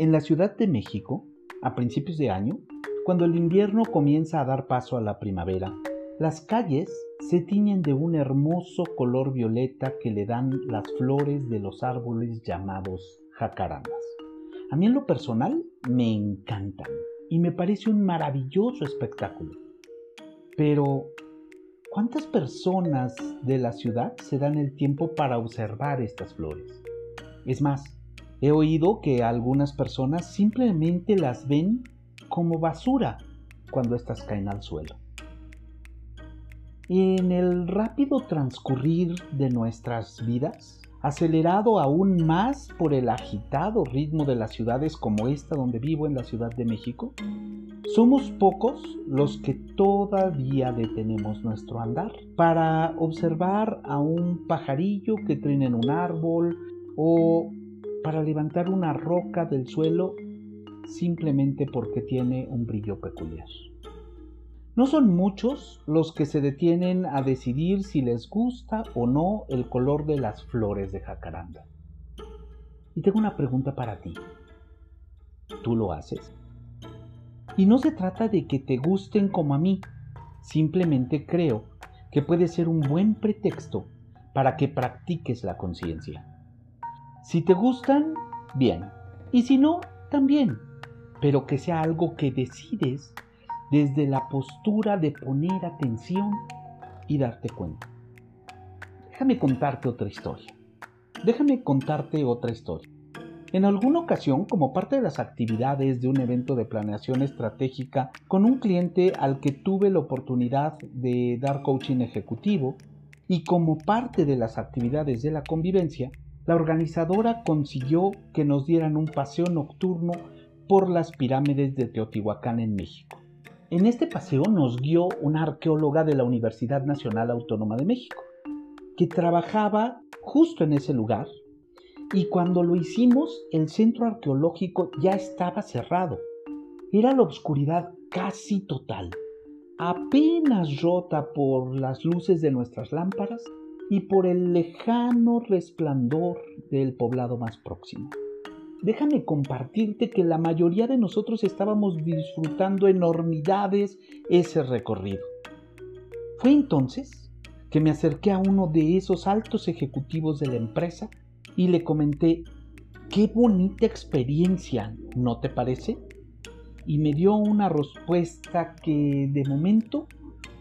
En la Ciudad de México, a principios de año, cuando el invierno comienza a dar paso a la primavera, las calles se tiñen de un hermoso color violeta que le dan las flores de los árboles llamados jacarandas. A mí en lo personal me encantan y me parece un maravilloso espectáculo. Pero, ¿cuántas personas de la ciudad se dan el tiempo para observar estas flores? Es más, he oído que algunas personas simplemente las ven como basura cuando éstas caen al suelo. En el rápido transcurrir de nuestras vidas, acelerado aún más por el agitado ritmo de las ciudades como esta donde vivo en la Ciudad de México, somos pocos los que todavía detenemos nuestro andar para observar a un pajarillo que trina en un árbol o para levantar una roca del suelo simplemente porque tiene un brillo peculiar. No son muchos los que se detienen a decidir si les gusta o no el color de las flores de jacaranda. Y tengo una pregunta para ti. ¿Tú lo haces? Y no se trata de que te gusten como a mí, simplemente creo que puede ser un buen pretexto para que practiques la conciencia. Si te gustan, bien, y si no, también, pero que sea algo que decides desde la postura de poner atención y darte cuenta. Déjame contarte otra historia. Déjame contarte otra historia. En alguna ocasión, como parte de las actividades de un evento de planeación estratégica con un cliente al que tuve la oportunidad de dar coaching ejecutivo, y como parte de las actividades de la convivencia, la organizadora consiguió que nos dieran un paseo nocturno por las pirámides de Teotihuacán en México. En este paseo nos guió una arqueóloga de la Universidad Nacional Autónoma de México, que trabajaba justo en ese lugar y cuando lo hicimos el centro arqueológico ya estaba cerrado. Era la oscuridad casi total, apenas rota por las luces de nuestras lámparas y por el lejano resplandor del poblado más próximo déjame compartirte que la mayoría de nosotros estábamos disfrutando enormidades ese recorrido. Fue entonces que me acerqué a uno de esos altos ejecutivos de la empresa y le comenté, qué bonita experiencia, ¿no te parece? Y me dio una respuesta que de momento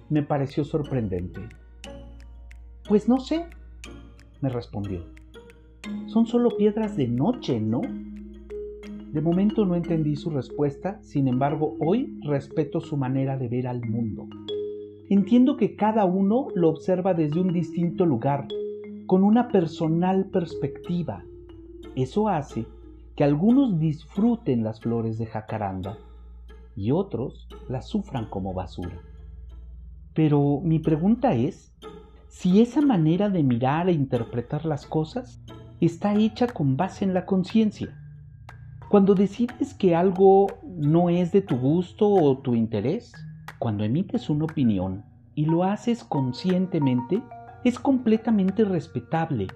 me pareció sorprendente. Pues no sé, me respondió. Son solo piedras de noche, ¿no? De momento no entendí su respuesta, sin embargo hoy respeto su manera de ver al mundo. Entiendo que cada uno lo observa desde un distinto lugar, con una personal perspectiva. Eso hace que algunos disfruten las flores de jacaranda y otros las sufran como basura. Pero mi pregunta es, si esa manera de mirar e interpretar las cosas está hecha con base en la conciencia. Cuando decides que algo no es de tu gusto o tu interés, cuando emites una opinión y lo haces conscientemente, es completamente respetable.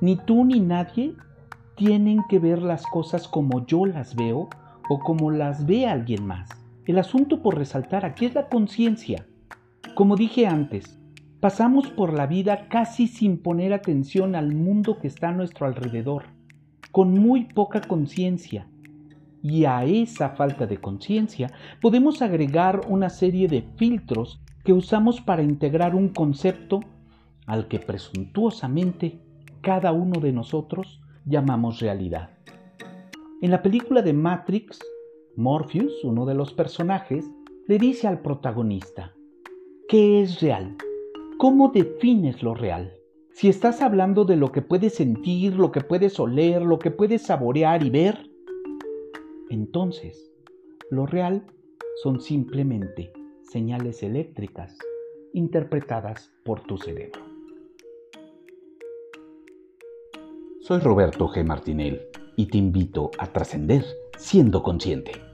Ni tú ni nadie tienen que ver las cosas como yo las veo o como las ve alguien más. El asunto por resaltar aquí es la conciencia. Como dije antes, Pasamos por la vida casi sin poner atención al mundo que está a nuestro alrededor, con muy poca conciencia. Y a esa falta de conciencia podemos agregar una serie de filtros que usamos para integrar un concepto al que presuntuosamente cada uno de nosotros llamamos realidad. En la película de Matrix, Morpheus, uno de los personajes, le dice al protagonista, ¿qué es real? ¿Cómo defines lo real? Si estás hablando de lo que puedes sentir, lo que puedes oler, lo que puedes saborear y ver, entonces lo real son simplemente señales eléctricas interpretadas por tu cerebro. Soy Roberto G. Martinel y te invito a trascender siendo consciente.